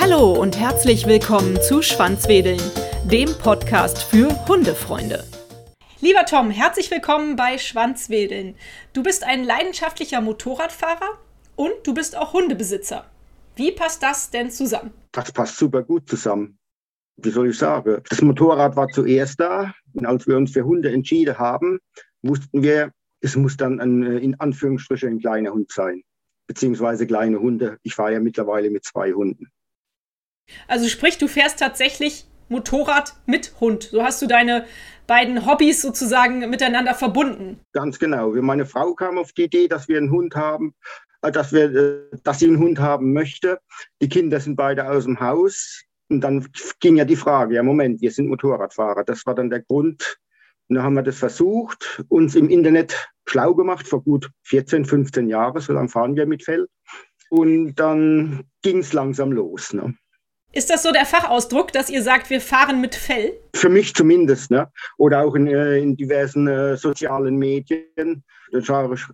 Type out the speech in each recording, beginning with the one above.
Hallo und herzlich willkommen zu Schwanzwedeln, dem Podcast für Hundefreunde. Lieber Tom, herzlich willkommen bei Schwanzwedeln. Du bist ein leidenschaftlicher Motorradfahrer und du bist auch Hundebesitzer. Wie passt das denn zusammen? Das passt super gut zusammen. Wie soll ich sagen? Das Motorrad war zuerst da und als wir uns für Hunde entschieden haben, wussten wir, es muss dann ein, äh, in Anführungsstrichen ein kleiner Hund sein. Beziehungsweise kleine Hunde. Ich fahre ja mittlerweile mit zwei Hunden. Also sprich, du fährst tatsächlich Motorrad mit Hund. So hast du deine beiden Hobbys sozusagen miteinander verbunden. Ganz genau. Meine Frau kam auf die Idee, dass wir einen Hund haben, äh, dass, wir, äh, dass sie einen Hund haben möchte. Die Kinder sind beide aus dem Haus. Und dann ging ja die Frage, ja Moment, wir sind Motorradfahrer. Das war dann der Grund, und dann haben wir das versucht, uns im Internet schlau gemacht, vor gut 14, 15 Jahren, so lange fahren wir mit Fell. Und dann ging es langsam los. Ne? Ist das so der Fachausdruck, dass ihr sagt, wir fahren mit Fell? Für mich zumindest. Ne? Oder auch in, äh, in diversen äh, sozialen Medien. Da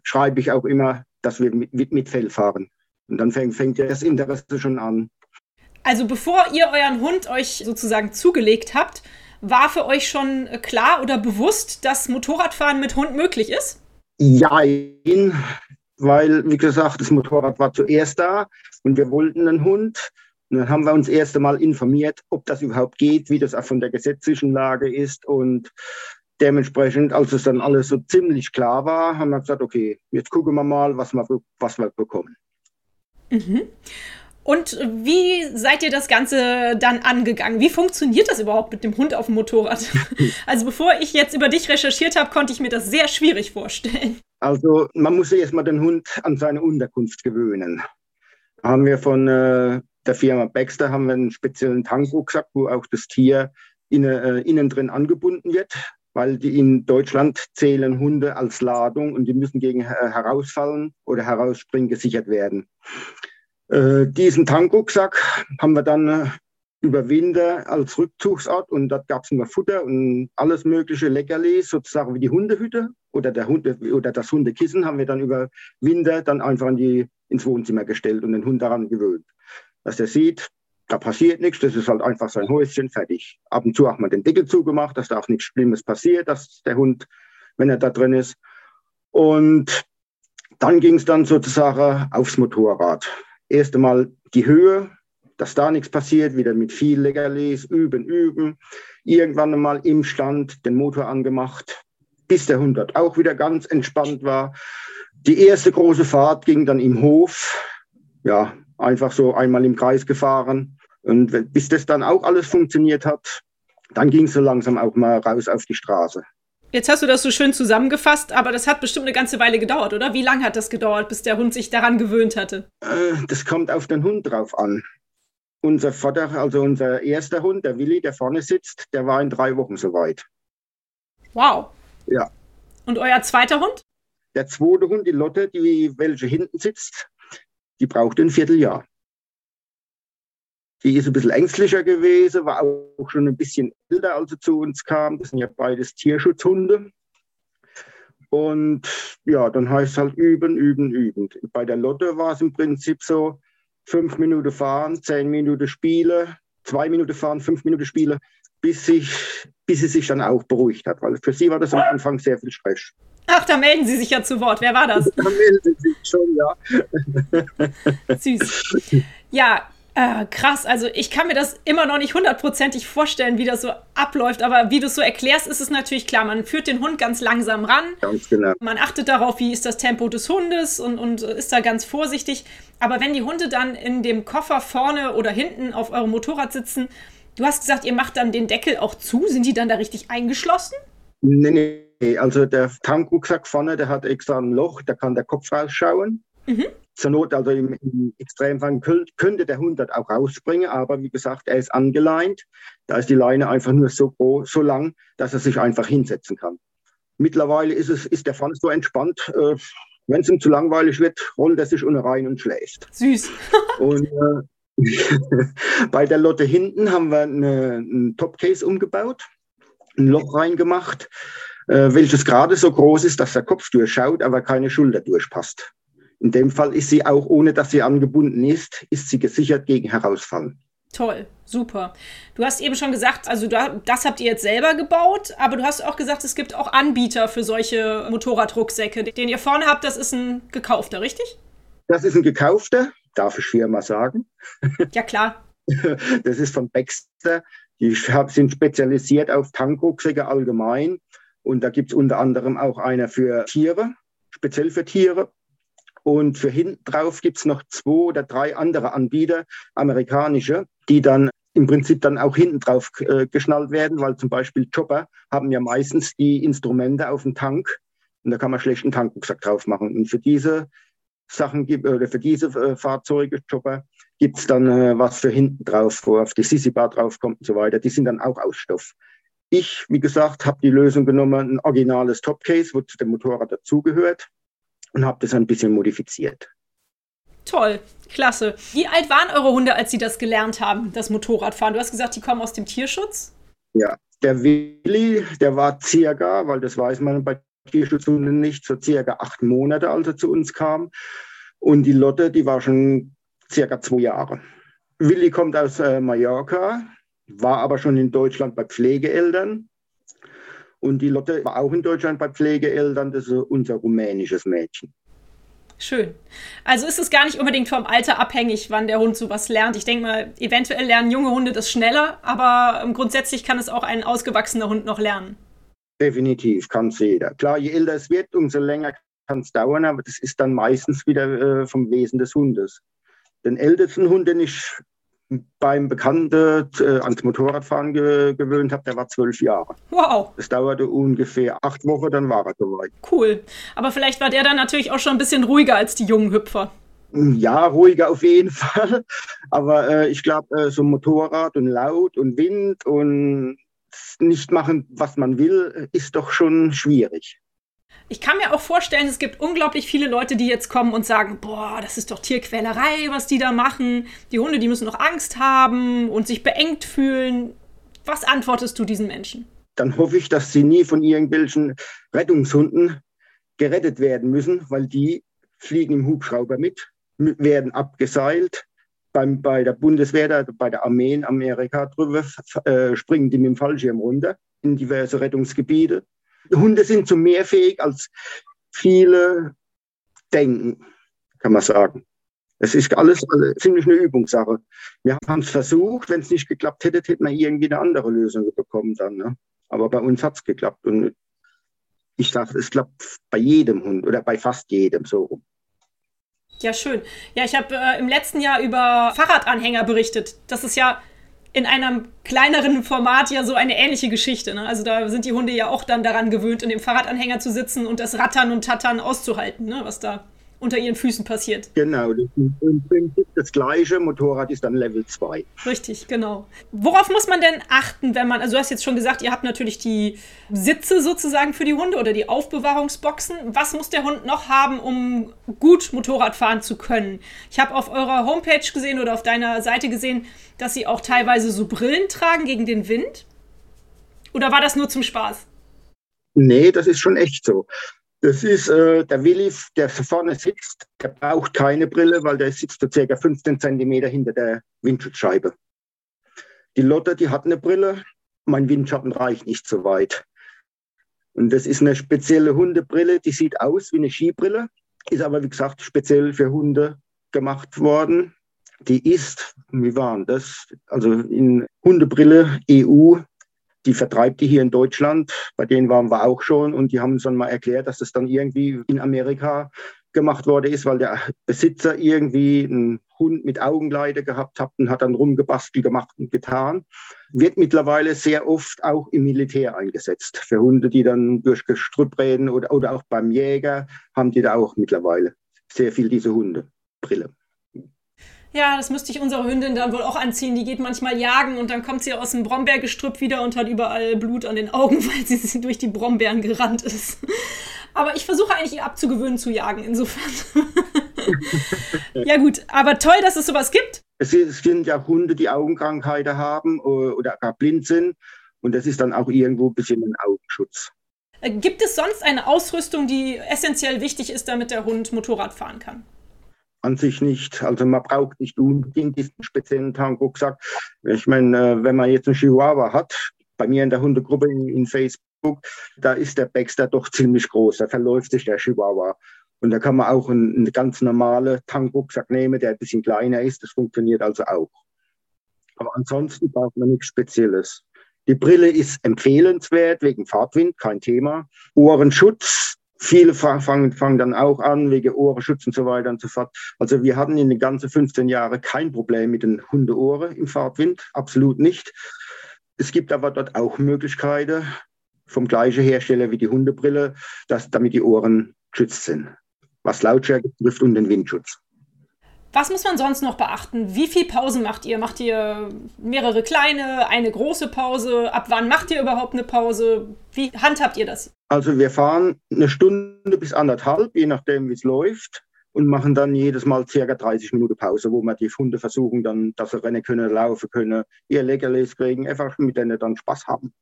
schreibe ich auch immer, dass wir mit, mit Fell fahren. Und dann fängt, fängt ja das Interesse schon an. Also bevor ihr euren Hund euch sozusagen zugelegt habt, war für euch schon klar oder bewusst, dass Motorradfahren mit Hund möglich ist? Ja, weil, wie gesagt, das Motorrad war zuerst da und wir wollten einen Hund. Und dann haben wir uns erst einmal informiert, ob das überhaupt geht, wie das auch von der gesetzlichen Lage ist. Und dementsprechend, als es dann alles so ziemlich klar war, haben wir gesagt, okay, jetzt gucken wir mal, was wir, was wir bekommen. Mhm. Und wie seid ihr das Ganze dann angegangen? Wie funktioniert das überhaupt mit dem Hund auf dem Motorrad? Also bevor ich jetzt über dich recherchiert habe, konnte ich mir das sehr schwierig vorstellen. Also man muss erstmal den Hund an seine Unterkunft gewöhnen. Da haben wir von äh, der Firma Baxter haben wir einen speziellen Tankrucksack, wo auch das Tier innen, äh, innen drin angebunden wird, weil die in Deutschland zählen Hunde als Ladung und die müssen gegen äh, Herausfallen oder Herausspringen gesichert werden. Äh, diesen Tankrucksack haben wir dann äh, über Winter als Rückzugsort und dort gab es immer Futter und alles mögliche Leckerlis, sozusagen wie die Hundehütte oder, der Hunde, oder das Hundekissen haben wir dann über Winter dann einfach in die, ins Wohnzimmer gestellt und den Hund daran gewöhnt. Dass der sieht, da passiert nichts, das ist halt einfach sein Häuschen, fertig. Ab und zu hat man den Deckel zugemacht, dass da auch nichts Schlimmes passiert, dass der Hund, wenn er da drin ist. Und dann ging es dann sozusagen aufs Motorrad erst einmal die Höhe, dass da nichts passiert, wieder mit viel Leckerlis, üben, üben. Irgendwann einmal im Stand den Motor angemacht, bis der Hund dort auch wieder ganz entspannt war. Die erste große Fahrt ging dann im Hof, ja, einfach so einmal im Kreis gefahren. Und bis das dann auch alles funktioniert hat, dann ging es so langsam auch mal raus auf die Straße. Jetzt hast du das so schön zusammengefasst, aber das hat bestimmt eine ganze Weile gedauert, oder? Wie lange hat das gedauert, bis der Hund sich daran gewöhnt hatte? Äh, das kommt auf den Hund drauf an. Unser Vater, also unser erster Hund, der Willi, der vorne sitzt, der war in drei Wochen soweit. Wow. Ja. Und euer zweiter Hund? Der zweite Hund, die Lotte, die welche hinten sitzt, die braucht ein Vierteljahr. Die ist ein bisschen ängstlicher gewesen, war auch schon ein bisschen älter, als sie zu uns kam. Das sind ja beides Tierschutzhunde. Und ja, dann heißt es halt üben, üben, üben. Bei der Lotte war es im Prinzip so, fünf Minuten fahren, zehn Minuten Spiele, zwei Minuten fahren, fünf Minuten Spiele, bis, sich, bis sie sich dann auch beruhigt hat. Weil für sie war das am Anfang sehr viel Stress. Ach, da melden Sie sich ja zu Wort. Wer war das? Da melden Sie sich schon, ja. Süß. Ja, äh, krass, also ich kann mir das immer noch nicht hundertprozentig vorstellen, wie das so abläuft, aber wie du es so erklärst, ist es natürlich klar. Man führt den Hund ganz langsam ran. Ganz genau. Man achtet darauf, wie ist das Tempo des Hundes und, und ist da ganz vorsichtig. Aber wenn die Hunde dann in dem Koffer vorne oder hinten auf eurem Motorrad sitzen, du hast gesagt, ihr macht dann den Deckel auch zu. Sind die dann da richtig eingeschlossen? Nee, nee. Also der Tankrucksack vorne, der hat extra ein Loch, da kann der Kopf rausschauen. Mhm. Zur Not, also im, im Extremfall könnte der Hund dort auch rausspringen, aber wie gesagt, er ist angeleint. Da ist die Leine einfach nur so, groß, so lang, dass er sich einfach hinsetzen kann. Mittlerweile ist, es, ist der Pfann so entspannt, äh, wenn es ihm zu langweilig wird, rollt er sich unten rein und schläft. Süß. und äh, bei der Lotte hinten haben wir eine, einen Topcase umgebaut, ein Loch reingemacht äh, welches gerade so groß ist, dass der Kopf durchschaut, aber keine Schulter durchpasst. In dem Fall ist sie auch, ohne dass sie angebunden ist, ist sie gesichert gegen Herausfallen. Toll, super. Du hast eben schon gesagt, also das habt ihr jetzt selber gebaut, aber du hast auch gesagt, es gibt auch Anbieter für solche Motorradrucksäcke. Den ihr vorne habt, das ist ein gekaufter, richtig? Das ist ein gekaufter, darf ich Firma sagen. Ja, klar. Das ist von Baxter. Die sind spezialisiert auf Tankrucksäcke allgemein. Und da gibt es unter anderem auch einer für Tiere, speziell für Tiere. Und für hinten drauf gibt es noch zwei oder drei andere Anbieter, amerikanische, die dann im Prinzip dann auch hinten drauf äh, geschnallt werden, weil zum Beispiel Chopper haben ja meistens die Instrumente auf dem Tank und da kann man schlecht einen Tankrucksack drauf machen. Und für diese Sachen gibt oder für diese äh, Fahrzeuge, Chopper, gibt es dann äh, was für hinten drauf, wo auf die Sisi-Bar draufkommt und so weiter. Die sind dann auch aus Stoff. Ich, wie gesagt, habe die Lösung genommen, ein originales Topcase, wo zu dem Motorrad dazugehört und habe das ein bisschen modifiziert. Toll, klasse. Wie alt waren eure Hunde, als sie das gelernt haben, das Motorradfahren? Du hast gesagt, die kommen aus dem Tierschutz? Ja, der Willi, der war circa, weil das weiß man bei Tierschutzhunden nicht, so circa acht Monate, als er zu uns kam. Und die Lotte, die war schon circa zwei Jahre. Willi kommt aus äh, Mallorca, war aber schon in Deutschland bei Pflegeeltern und die Lotte war auch in Deutschland bei Pflegeeltern, das ist unser rumänisches Mädchen. Schön. Also ist es gar nicht unbedingt vom Alter abhängig, wann der Hund sowas lernt. Ich denke mal, eventuell lernen junge Hunde das schneller, aber ähm, grundsätzlich kann es auch ein ausgewachsener Hund noch lernen. Definitiv, kann es jeder. Klar, je älter es wird, umso länger kann es dauern, aber das ist dann meistens wieder äh, vom Wesen des Hundes. Den ältesten Hund, den ich beim Bekannten äh, ans Motorradfahren ge gewöhnt habe, der war zwölf Jahre. Wow. Das dauerte ungefähr acht Wochen, dann war er soweit. Cool. Aber vielleicht war der dann natürlich auch schon ein bisschen ruhiger als die jungen Hüpfer. Ja, ruhiger auf jeden Fall. Aber äh, ich glaube, äh, so Motorrad und Laut und Wind und nicht machen, was man will, ist doch schon schwierig. Ich kann mir auch vorstellen, es gibt unglaublich viele Leute, die jetzt kommen und sagen, boah, das ist doch Tierquälerei, was die da machen. Die Hunde, die müssen noch Angst haben und sich beengt fühlen. Was antwortest du diesen Menschen? Dann hoffe ich, dass sie nie von irgendwelchen Rettungshunden gerettet werden müssen, weil die fliegen im Hubschrauber mit, werden abgeseilt. Beim, bei der Bundeswehr, bei der Armee in Amerika drüber, äh, springen die mit dem Fallschirm runter in diverse Rettungsgebiete Hunde sind so mehr fähig, als viele denken, kann man sagen. Es ist alles also ziemlich eine Übungssache. Wir haben es versucht, wenn es nicht geklappt hätte, hätten wir irgendwie eine andere Lösung bekommen dann. Ne? Aber bei uns hat es geklappt. Und ich sage, es klappt bei jedem Hund oder bei fast jedem so rum. Ja, schön. Ja, ich habe äh, im letzten Jahr über Fahrradanhänger berichtet. Das ist ja in einem kleineren Format ja so eine ähnliche Geschichte. Ne? Also da sind die Hunde ja auch dann daran gewöhnt, in dem Fahrradanhänger zu sitzen und das Rattern und Tattern auszuhalten, ne? was da unter ihren Füßen passiert. Genau, das ist im Prinzip das gleiche. Motorrad ist dann Level 2. Richtig, genau. Worauf muss man denn achten, wenn man, also du hast jetzt schon gesagt, ihr habt natürlich die Sitze sozusagen für die Hunde oder die Aufbewahrungsboxen. Was muss der Hund noch haben, um gut Motorrad fahren zu können? Ich habe auf eurer Homepage gesehen oder auf deiner Seite gesehen, dass sie auch teilweise so Brillen tragen gegen den Wind. Oder war das nur zum Spaß? Nee, das ist schon echt so. Das ist äh, der Willi, der vorne sitzt, der braucht keine Brille, weil der sitzt so circa 15 Zentimeter hinter der Windschutzscheibe. Die Lotte, die hat eine Brille, mein Windschatten reicht nicht so weit. Und das ist eine spezielle Hundebrille, die sieht aus wie eine Skibrille, ist aber wie gesagt speziell für Hunde gemacht worden. Die ist, wie waren das? Also in Hundebrille EU die vertreibt die hier in Deutschland. Bei denen waren wir auch schon und die haben uns dann mal erklärt, dass das dann irgendwie in Amerika gemacht worden ist, weil der Besitzer irgendwie einen Hund mit Augenleide gehabt hat und hat dann rumgebastelt gemacht und getan. Wird mittlerweile sehr oft auch im Militär eingesetzt. Für Hunde, die dann durch Gestrüpp reden oder, oder auch beim Jäger, haben die da auch mittlerweile sehr viel diese Hundebrille. Ja, das müsste ich unsere Hündin dann wohl auch anziehen. Die geht manchmal jagen und dann kommt sie aus dem Brombeergestrüpp wieder und hat überall Blut an den Augen, weil sie durch die Brombeeren gerannt ist. Aber ich versuche eigentlich ihr abzugewöhnen zu jagen, insofern. ja, gut, aber toll, dass es sowas gibt. Es sind ja Hunde, die Augenkrankheiten haben oder gar blind sind. Und das ist dann auch irgendwo ein bisschen ein Augenschutz. Äh, gibt es sonst eine Ausrüstung, die essentiell wichtig ist, damit der Hund Motorrad fahren kann? An sich nicht. Also man braucht nicht unbedingt diesen speziellen Tankrucksack. Ich meine, äh, wenn man jetzt einen Chihuahua hat, bei mir in der Hundegruppe in, in Facebook, da ist der Baxter doch ziemlich groß. Da verläuft sich der Chihuahua. Und da kann man auch einen, einen ganz normalen Tankrucksack nehmen, der ein bisschen kleiner ist. Das funktioniert also auch. Aber ansonsten braucht man nichts Spezielles. Die Brille ist empfehlenswert wegen Fahrtwind, kein Thema. Ohrenschutz, viele fangen, fangen dann auch an wegen Ohrenschutz und so weiter und so fort. Also wir hatten in den ganzen 15 Jahren kein Problem mit den Hundeohren im Fahrtwind, absolut nicht. Es gibt aber dort auch Möglichkeiten vom gleichen Hersteller wie die Hundebrille, dass damit die Ohren geschützt sind, was Lautstärke betrifft und den Windschutz. Was muss man sonst noch beachten? Wie viel Pausen macht ihr? Macht ihr mehrere kleine, eine große Pause? Ab wann macht ihr überhaupt eine Pause? Wie handhabt ihr das? Also wir fahren eine Stunde bis anderthalb, je nachdem wie es läuft, und machen dann jedes Mal circa 30 Minuten Pause, wo wir die Hunde versuchen dann, dass sie rennen können, laufen können, ihr Leckerlis kriegen, einfach mit denen dann Spaß haben.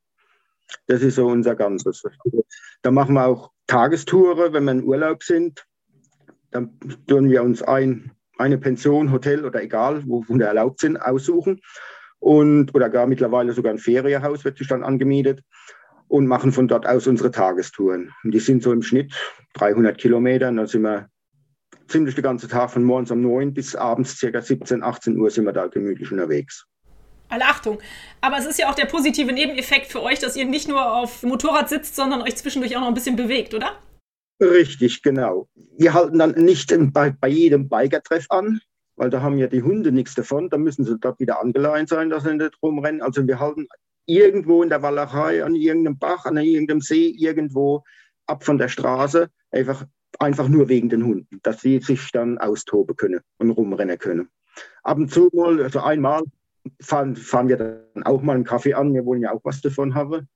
Das ist so unser Ganzes. Da machen wir auch Tagestouren, wenn wir in Urlaub sind. Dann tun wir uns ein, eine Pension, Hotel oder egal, wo Hunde erlaubt sind, aussuchen. Und, oder gar mittlerweile sogar ein Ferienhaus wird sich dann angemietet und machen von dort aus unsere Tagestouren. Und die sind so im Schnitt 300 Kilometer. Und dann sind wir ziemlich den ganzen Tag von morgens um 9 bis abends ca. 17, 18 Uhr sind wir da gemütlich unterwegs. Alle Achtung. Aber es ist ja auch der positive Nebeneffekt für euch, dass ihr nicht nur auf dem Motorrad sitzt, sondern euch zwischendurch auch noch ein bisschen bewegt, oder? Richtig, genau. Wir halten dann nicht bei, bei jedem Biker-Treff an, weil da haben ja die Hunde nichts davon. Da müssen sie dort wieder angeleint sein, dass sie nicht rumrennen. Also wir halten irgendwo in der Walachei, an irgendeinem Bach, an irgendeinem See, irgendwo ab von der Straße, einfach, einfach nur wegen den Hunden, dass sie sich dann austoben können und rumrennen können. Ab und zu mal, also einmal fahren, fahren wir dann auch mal einen Kaffee an, wir wollen ja auch was davon haben.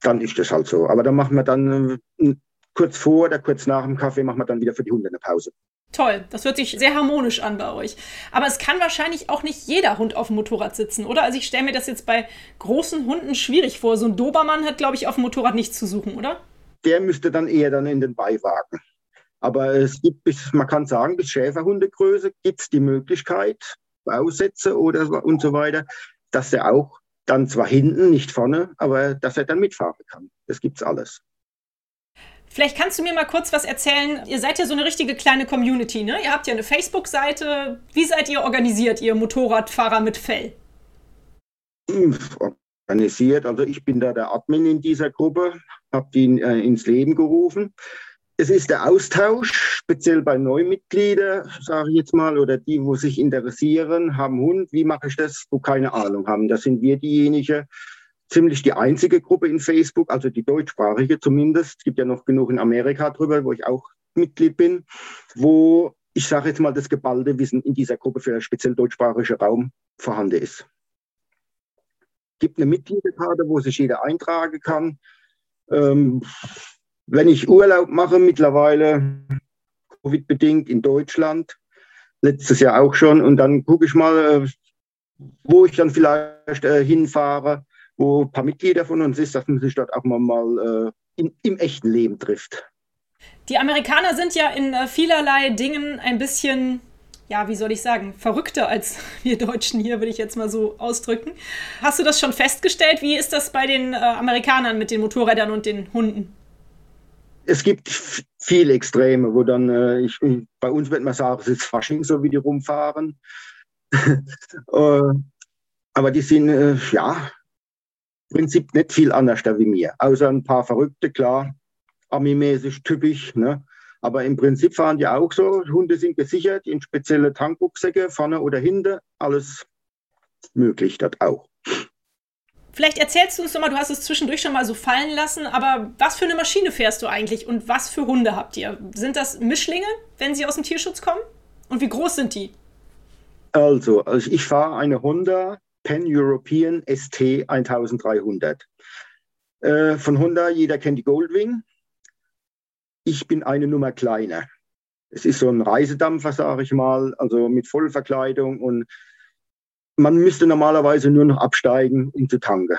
Dann ist das halt so. Aber dann machen wir dann äh, kurz vor oder kurz nach dem Kaffee machen wir dann wieder für die Hunde eine Pause. Toll, das hört sich sehr harmonisch an bei euch. Aber es kann wahrscheinlich auch nicht jeder Hund auf dem Motorrad sitzen, oder? Also ich stelle mir das jetzt bei großen Hunden schwierig vor. So ein Dobermann hat, glaube ich, auf dem Motorrad nichts zu suchen, oder? Der müsste dann eher dann in den Beiwagen. Aber es gibt bis, man kann sagen, bis Schäferhundegröße gibt es die Möglichkeit, Bausätze oder und so weiter, dass er auch dann zwar hinten, nicht vorne, aber dass er dann mitfahren kann. Das gibt's alles. Vielleicht kannst du mir mal kurz was erzählen. Ihr seid ja so eine richtige kleine Community, ne? Ihr habt ja eine Facebook-Seite. Wie seid ihr organisiert, ihr Motorradfahrer mit Fell? Organisiert, also ich bin da der Admin in dieser Gruppe, habe die äh, ins Leben gerufen. Es ist der Austausch, speziell bei Neumitgliedern, sage ich jetzt mal, oder die, wo sich interessieren, haben Hund. Wie mache ich das, wo keine Ahnung haben? Da sind wir diejenigen, ziemlich die einzige Gruppe in Facebook, also die deutschsprachige zumindest. Es gibt ja noch genug in Amerika drüber, wo ich auch Mitglied bin, wo ich sage jetzt mal das geballte Wissen in dieser Gruppe für speziell deutschsprachige Raum vorhanden ist. Es gibt eine Mitgliederkarte, wo sich jeder eintragen kann. Ähm, wenn ich Urlaub mache, mittlerweile Covid-bedingt in Deutschland, letztes Jahr auch schon, und dann gucke ich mal, äh, wo ich dann vielleicht äh, hinfahre wo ein paar Mitglieder von uns ist, dass man sich dort auch mal, mal äh, in, im echten Leben trifft. Die Amerikaner sind ja in äh, vielerlei Dingen ein bisschen, ja, wie soll ich sagen, verrückter als wir Deutschen hier, würde ich jetzt mal so ausdrücken. Hast du das schon festgestellt? Wie ist das bei den äh, Amerikanern mit den Motorrädern und den Hunden? Es gibt viele Extreme, wo dann, äh, ich, bei uns wird man sagen, es ist Fasching, so wie die rumfahren. äh, aber die sind, äh, ja, Prinzip nicht viel anders wie mir. Außer ein paar Verrückte, klar, armeemäßig typisch. Ne? Aber im Prinzip fahren die auch so. Hunde sind gesichert in spezielle Tankrucksäcke, vorne oder hinten. Alles möglich dort auch. Vielleicht erzählst du uns doch mal, du hast es zwischendurch schon mal so fallen lassen, aber was für eine Maschine fährst du eigentlich und was für Hunde habt ihr? Sind das Mischlinge, wenn sie aus dem Tierschutz kommen? Und wie groß sind die? Also, also ich fahre eine Honda Pan-European ST 1300. Äh, von Honda, jeder kennt die Goldwing. Ich bin eine Nummer kleiner. Es ist so ein Reisedampfer, sage ich mal, also mit Vollverkleidung und man müsste normalerweise nur noch absteigen, um zu tanken.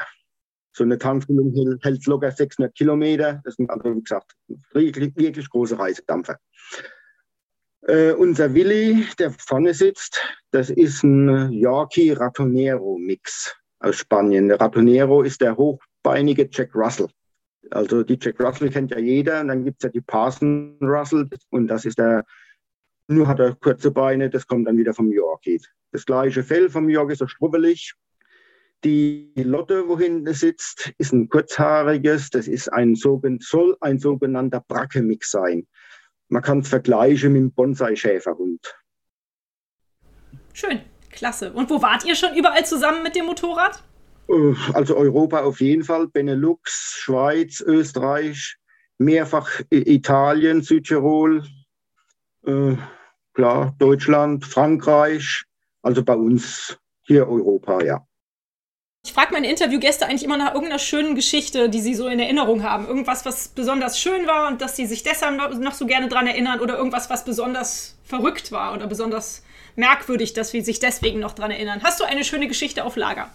So eine Tankfüllung hält locker 600 Kilometer. Das sind also, wie gesagt, wirklich, wirklich große Reisedampfer. Äh, unser Willi, der vorne sitzt, das ist ein Yorkie Ratonero Mix aus Spanien. Der Ratonero ist der hochbeinige Jack Russell. Also die Jack Russell kennt ja jeder. Und dann gibt es ja die Parson Russell. Und das ist der, nur hat er kurze Beine, das kommt dann wieder vom Yorkie. Das gleiche Fell vom Yorkie, so strubbelig. Die Lotte, wo hinten sitzt, ist ein kurzhaariges. Das ist ein, soll ein sogenannter Bracke-Mix sein. Man kann es vergleichen mit dem Bonsai-Schäferhund. Schön, klasse. Und wo wart ihr schon überall zusammen mit dem Motorrad? Also Europa auf jeden Fall, Benelux, Schweiz, Österreich, mehrfach Italien, Südtirol, äh, klar, Deutschland, Frankreich, also bei uns hier Europa, ja. Ich frage meine Interviewgäste eigentlich immer nach irgendeiner schönen Geschichte, die sie so in Erinnerung haben. Irgendwas, was besonders schön war und dass sie sich deshalb noch so gerne daran erinnern oder irgendwas, was besonders verrückt war oder besonders merkwürdig, dass sie sich deswegen noch daran erinnern. Hast du eine schöne Geschichte auf Lager?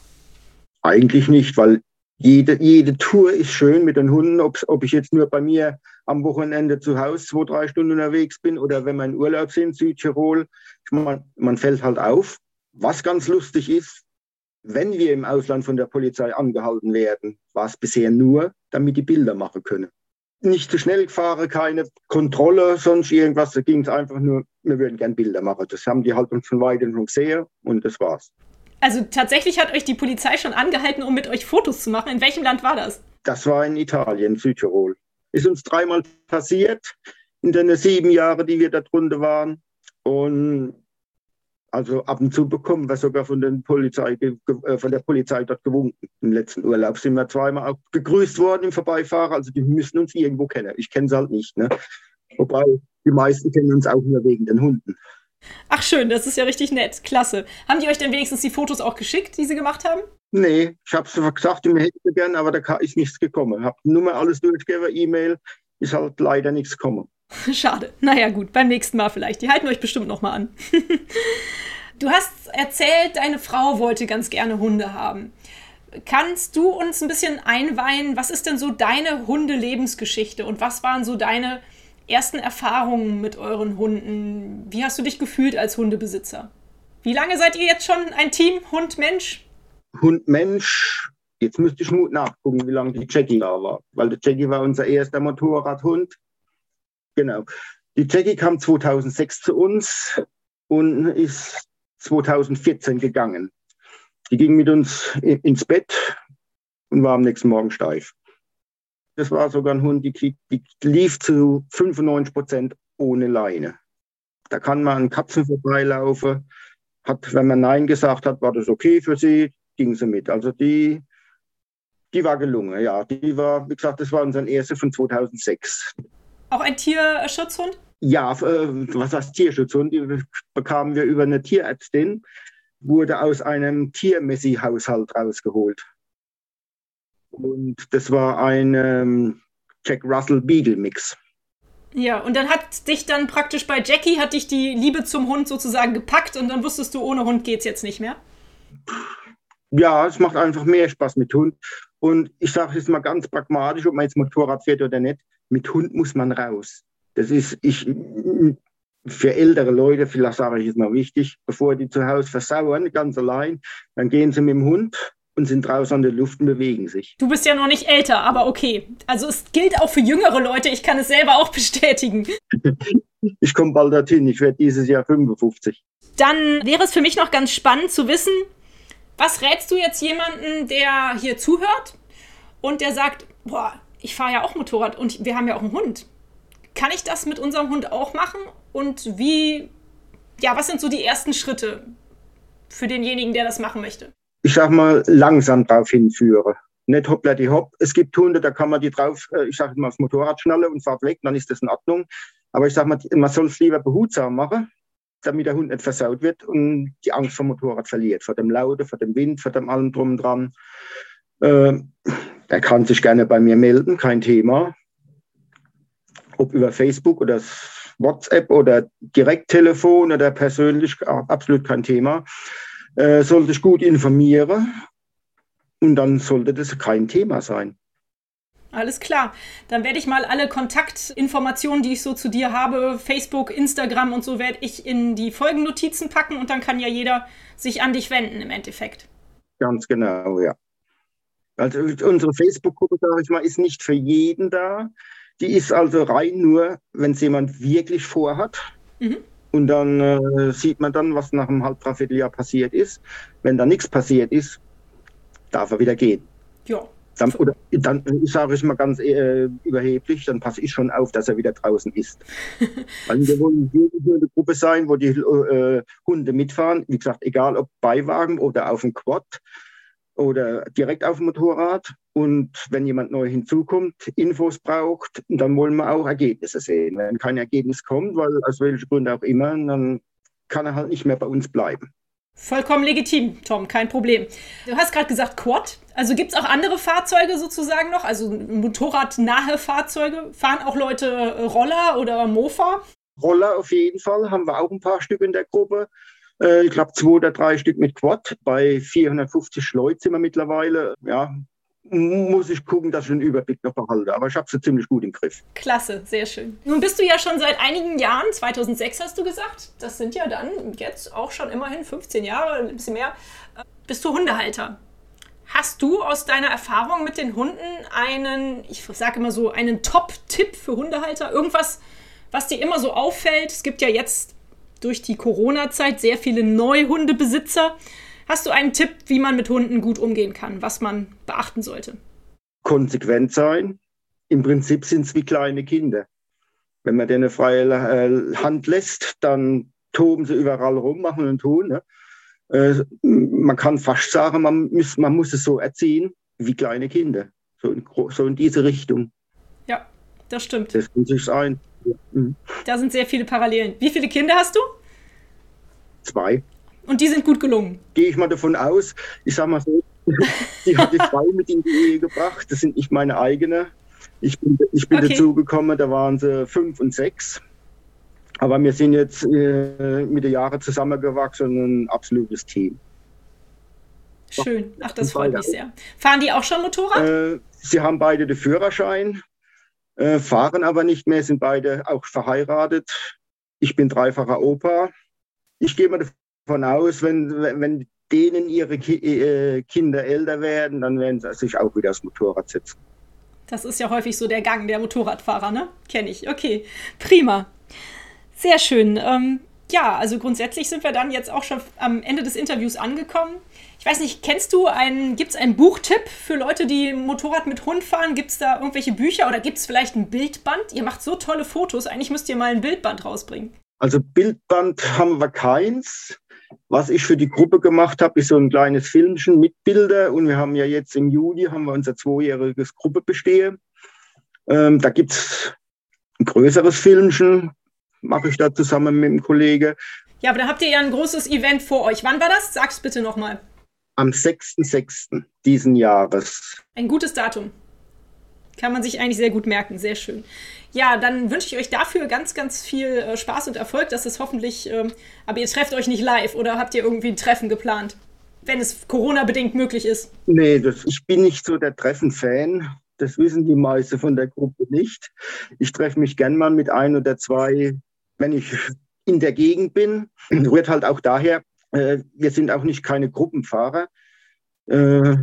Eigentlich nicht, weil jede, jede Tour ist schön mit den Hunden, ob, ob ich jetzt nur bei mir am Wochenende zu Hause zwei, drei Stunden unterwegs bin oder wenn wir in Urlaub sind, Südtirol. Man, man fällt halt auf. Was ganz lustig ist, wenn wir im Ausland von der Polizei angehalten werden, war es bisher nur, damit die Bilder machen können. Nicht zu schnell gefahren, keine Kontrolle, sonst irgendwas. Da ging es einfach nur, wir würden gern Bilder machen. Das haben die halt uns von weitem schon gesehen und das war's. Also tatsächlich hat euch die Polizei schon angehalten, um mit euch Fotos zu machen. In welchem Land war das? Das war in Italien, Südtirol. Ist uns dreimal passiert in den sieben Jahren, die wir da drunter waren. Und also ab und zu bekommen wir sogar von, den Polizei, äh, von der Polizei dort gewunken. Im letzten Urlaub sind wir zweimal auch begrüßt worden im Vorbeifahrer. Also die müssen uns irgendwo kennen. Ich kenne sie halt nicht. Ne? Wobei die meisten kennen uns auch nur wegen den Hunden. Ach schön, das ist ja richtig nett. Klasse. Haben die euch denn wenigstens die Fotos auch geschickt, die sie gemacht haben? Nee, ich habe es gesagt, ich hätte gerne, aber da ist nichts gekommen. Ich habe nur mal alles durchgegeben, E-Mail, ist halt leider nichts gekommen. Schade. Naja, gut, beim nächsten Mal vielleicht. Die halten euch bestimmt noch mal an. du hast erzählt, deine Frau wollte ganz gerne Hunde haben. Kannst du uns ein bisschen einweihen, was ist denn so deine Hundelebensgeschichte und was waren so deine ersten Erfahrungen mit euren Hunden? Wie hast du dich gefühlt als Hundebesitzer? Wie lange seid ihr jetzt schon ein Team Hund-Mensch? Hund-Mensch, jetzt müsste ich Mut nachgucken, wie lange die Jackie da war. Weil der Jackie war unser erster Motorradhund. Genau. Die Jackie kam 2006 zu uns und ist 2014 gegangen. Die ging mit uns ins Bett und war am nächsten Morgen steif. Das war sogar ein Hund, die, die lief zu 95 Prozent ohne Leine. Da kann man an Katzen vorbeilaufen. Hat, wenn man Nein gesagt hat, war das okay für sie, ging sie mit. Also die, die war gelungen, ja. Die war, wie gesagt, das war unser erster von 2006. Auch ein Tierschutzhund? Ja, äh, was heißt Tierschutzhund? Die bekamen wir über eine Tierärztin, wurde aus einem Tiermessi-Haushalt rausgeholt. Und das war ein ähm, Jack Russell Beagle Mix. Ja, und dann hat dich dann praktisch bei Jackie, hat dich die Liebe zum Hund sozusagen gepackt und dann wusstest du, ohne Hund geht's jetzt nicht mehr? Ja, es macht einfach mehr Spaß mit Hund. Und ich sage jetzt mal ganz pragmatisch, ob man jetzt Motorrad fährt oder nicht, mit Hund muss man raus. Das ist, ich, für ältere Leute, vielleicht sage ich jetzt mal wichtig, bevor die zu Hause versauern, ganz allein, dann gehen sie mit dem Hund und sind draußen an der Luft und bewegen sich. Du bist ja noch nicht älter, aber okay. Also es gilt auch für jüngere Leute, ich kann es selber auch bestätigen. ich komme bald dorthin, ich werde dieses Jahr 55. Dann wäre es für mich noch ganz spannend zu wissen, was rätst du jetzt jemanden, der hier zuhört und der sagt, boah, ich fahre ja auch Motorrad und wir haben ja auch einen Hund. Kann ich das mit unserem Hund auch machen? Und wie, ja, was sind so die ersten Schritte für denjenigen, der das machen möchte? Ich sag mal, langsam darauf hinführen. Nicht hoppla die hopp. Es gibt Hunde, da kann man die drauf, äh, ich sage mal, aufs Motorrad schnallen und fahrt weg, dann ist das in Ordnung. Aber ich sage mal, man soll es lieber behutsam machen, damit der Hund nicht versaut wird und die Angst vor dem Motorrad verliert, vor dem Laute, vor dem Wind, vor dem allem drum dran. Äh, er kann sich gerne bei mir melden, kein Thema. Ob über Facebook oder WhatsApp oder Direkttelefon oder persönlich, absolut kein Thema. Äh, soll sich gut informieren. und dann sollte das kein Thema sein. Alles klar. Dann werde ich mal alle Kontaktinformationen, die ich so zu dir habe, Facebook, Instagram und so, werde ich in die Folgennotizen packen und dann kann ja jeder sich an dich wenden im Endeffekt. Ganz genau, ja. Also unsere Facebook-Gruppe, sage ich mal, ist nicht für jeden da. Die ist also rein nur, wenn es jemand wirklich vorhat. Mhm. Und dann äh, sieht man dann, was nach einem halb, dreiviertel Jahr passiert ist. Wenn da nichts passiert ist, darf er wieder gehen. Ja. Dann, oder, dann sage ich mal ganz äh, überheblich, dann passe ich schon auf, dass er wieder draußen ist. also wir wollen wirklich eine Gruppe sein, wo die äh, Hunde mitfahren. Wie gesagt, egal ob Beiwagen oder auf dem Quad oder direkt auf dem Motorrad. Und wenn jemand neu hinzukommt, Infos braucht, dann wollen wir auch Ergebnisse sehen. Wenn kein Ergebnis kommt, weil aus welchen Gründen auch immer, dann kann er halt nicht mehr bei uns bleiben. Vollkommen legitim, Tom, kein Problem. Du hast gerade gesagt Quad. Also gibt es auch andere Fahrzeuge sozusagen noch? Also motorradnahe Fahrzeuge? Fahren auch Leute äh, Roller oder Mofa? Roller auf jeden Fall, haben wir auch ein paar Stück in der Gruppe. Äh, ich glaube zwei oder drei Stück mit Quad. Bei 450 Leuten sind wir mittlerweile. Ja, muss ich gucken, dass ich einen Überblick noch behalte. Aber ich habe sie ziemlich gut im Griff. Klasse, sehr schön. Nun bist du ja schon seit einigen Jahren, 2006 hast du gesagt, das sind ja dann jetzt auch schon immerhin 15 Jahre, ein bisschen mehr, äh, bist du Hundehalter. Hast du aus deiner Erfahrung mit den Hunden einen, ich sage immer so, einen Top-Tipp für Hundehalter? Irgendwas, was dir immer so auffällt? Es gibt ja jetzt durch die Corona-Zeit sehr viele Neuhundebesitzer. Hast du einen Tipp, wie man mit Hunden gut umgehen kann, was man beachten sollte? Konsequent sein. Im Prinzip sind es wie kleine Kinder. Wenn man denen freie äh, Hand lässt, dann toben sie überall rum, machen und tun. Ne? Äh, man kann fast sagen, man muss, man muss es so erziehen wie kleine Kinder. So in, so in diese Richtung. Ja, das stimmt. Das muss ich sein. Mhm. Da sind sehr viele Parallelen. Wie viele Kinder hast du? Zwei. Und die sind gut gelungen. Gehe ich mal davon aus. Ich sage mal so, die hat die Frau mit in die Ehe gebracht. Das sind nicht meine eigene. Ich bin, ich bin okay. dazugekommen, da waren sie fünf und sechs. Aber wir sind jetzt äh, mit den Jahren zusammengewachsen, ein absolutes Team. Schön, ach, das freut mich sehr. Fahren die auch schon Motorrad? Äh, sie haben beide den Führerschein, äh, fahren aber nicht mehr, sind beide auch verheiratet. Ich bin dreifacher Opa. Ich gehe mal davon aus, wenn, wenn denen ihre Ki äh, Kinder älter werden, dann werden sie sich auch wieder aufs Motorrad setzen. Das ist ja häufig so der Gang der Motorradfahrer, ne? Kenne ich. Okay, prima. Sehr schön. Ähm, ja, also grundsätzlich sind wir dann jetzt auch schon am Ende des Interviews angekommen. Ich weiß nicht, kennst du einen, gibt es einen Buchtipp für Leute, die Motorrad mit Hund fahren? Gibt es da irgendwelche Bücher oder gibt es vielleicht ein Bildband? Ihr macht so tolle Fotos, eigentlich müsst ihr mal ein Bildband rausbringen. Also Bildband haben wir keins. Was ich für die Gruppe gemacht habe, ist so ein kleines Filmchen mit Bilder. Und wir haben ja jetzt im Juli haben wir unser zweijähriges Gruppebestehen. Ähm, da gibt es ein größeres Filmchen, mache ich da zusammen mit dem Kollegen. Ja, aber da habt ihr ja ein großes Event vor euch. Wann war das? Sag's bitte nochmal. Am 6.6. diesen Jahres. Ein gutes Datum. Kann man sich eigentlich sehr gut merken. Sehr schön. Ja, dann wünsche ich euch dafür ganz, ganz viel äh, Spaß und Erfolg. Das ist hoffentlich. Ähm, aber ihr trefft euch nicht live oder habt ihr irgendwie ein Treffen geplant? Wenn es Corona-bedingt möglich ist. Nee, das, ich bin nicht so der Treffen-Fan. Das wissen die meisten von der Gruppe nicht. Ich treffe mich gern mal mit ein oder zwei, wenn ich in der Gegend bin. Rührt halt auch daher, wir sind auch nicht keine Gruppenfahrer. Äh,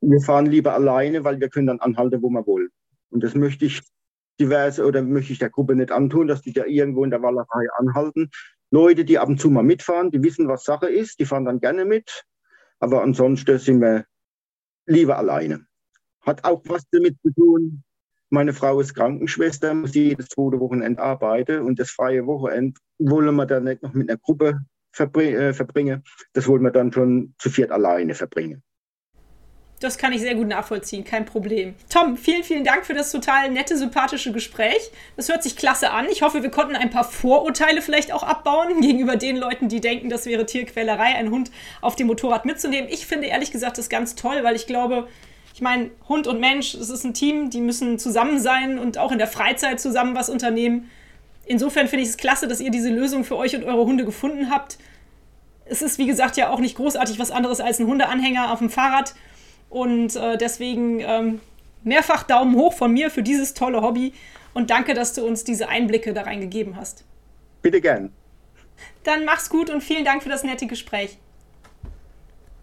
wir fahren lieber alleine, weil wir können dann anhalten, wo wir wollen. Und das möchte ich diverse oder möchte ich der Gruppe nicht antun, dass die da irgendwo in der Wallerei anhalten. Leute, die ab und zu mal mitfahren, die wissen, was Sache ist, die fahren dann gerne mit. Aber ansonsten sind wir lieber alleine. Hat auch was damit zu tun. Meine Frau ist Krankenschwester, muss jedes zweite Wochenende arbeiten und das freie Wochenende wollen wir dann nicht noch mit einer Gruppe äh, verbringen. Das wollen wir dann schon zu viert alleine verbringen. Das kann ich sehr gut nachvollziehen, kein Problem. Tom, vielen, vielen Dank für das total nette, sympathische Gespräch. Das hört sich klasse an. Ich hoffe, wir konnten ein paar Vorurteile vielleicht auch abbauen gegenüber den Leuten, die denken, das wäre Tierquälerei, einen Hund auf dem Motorrad mitzunehmen. Ich finde ehrlich gesagt das ganz toll, weil ich glaube, ich meine, Hund und Mensch, es ist ein Team, die müssen zusammen sein und auch in der Freizeit zusammen was unternehmen. Insofern finde ich es klasse, dass ihr diese Lösung für euch und eure Hunde gefunden habt. Es ist, wie gesagt, ja auch nicht großartig was anderes als ein Hundeanhänger auf dem Fahrrad Und äh, deswegen ähm, mehrfach Daumen hoch von mir für dieses tolle Hobby und danke, dass du uns diese Einblicke da reingegeben hast. Bitte gern. Dann mach's gut und vielen Dank für das nette Gespräch.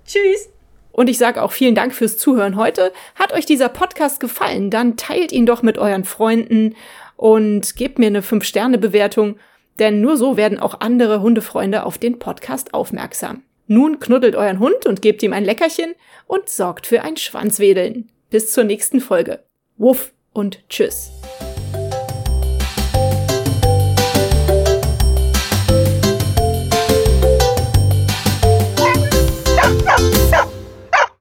Tschüss. Und ich sage auch vielen Dank fürs Zuhören heute. Hat euch dieser Podcast gefallen? Dann teilt ihn doch mit euren Freunden und gebt mir eine 5-Sterne-Bewertung, denn nur so werden auch andere Hundefreunde auf den Podcast aufmerksam. Nun knuddelt euren Hund und gebt ihm ein Leckerchen und sorgt für ein Schwanzwedeln. Bis zur nächsten Folge. Wuff und tschüss.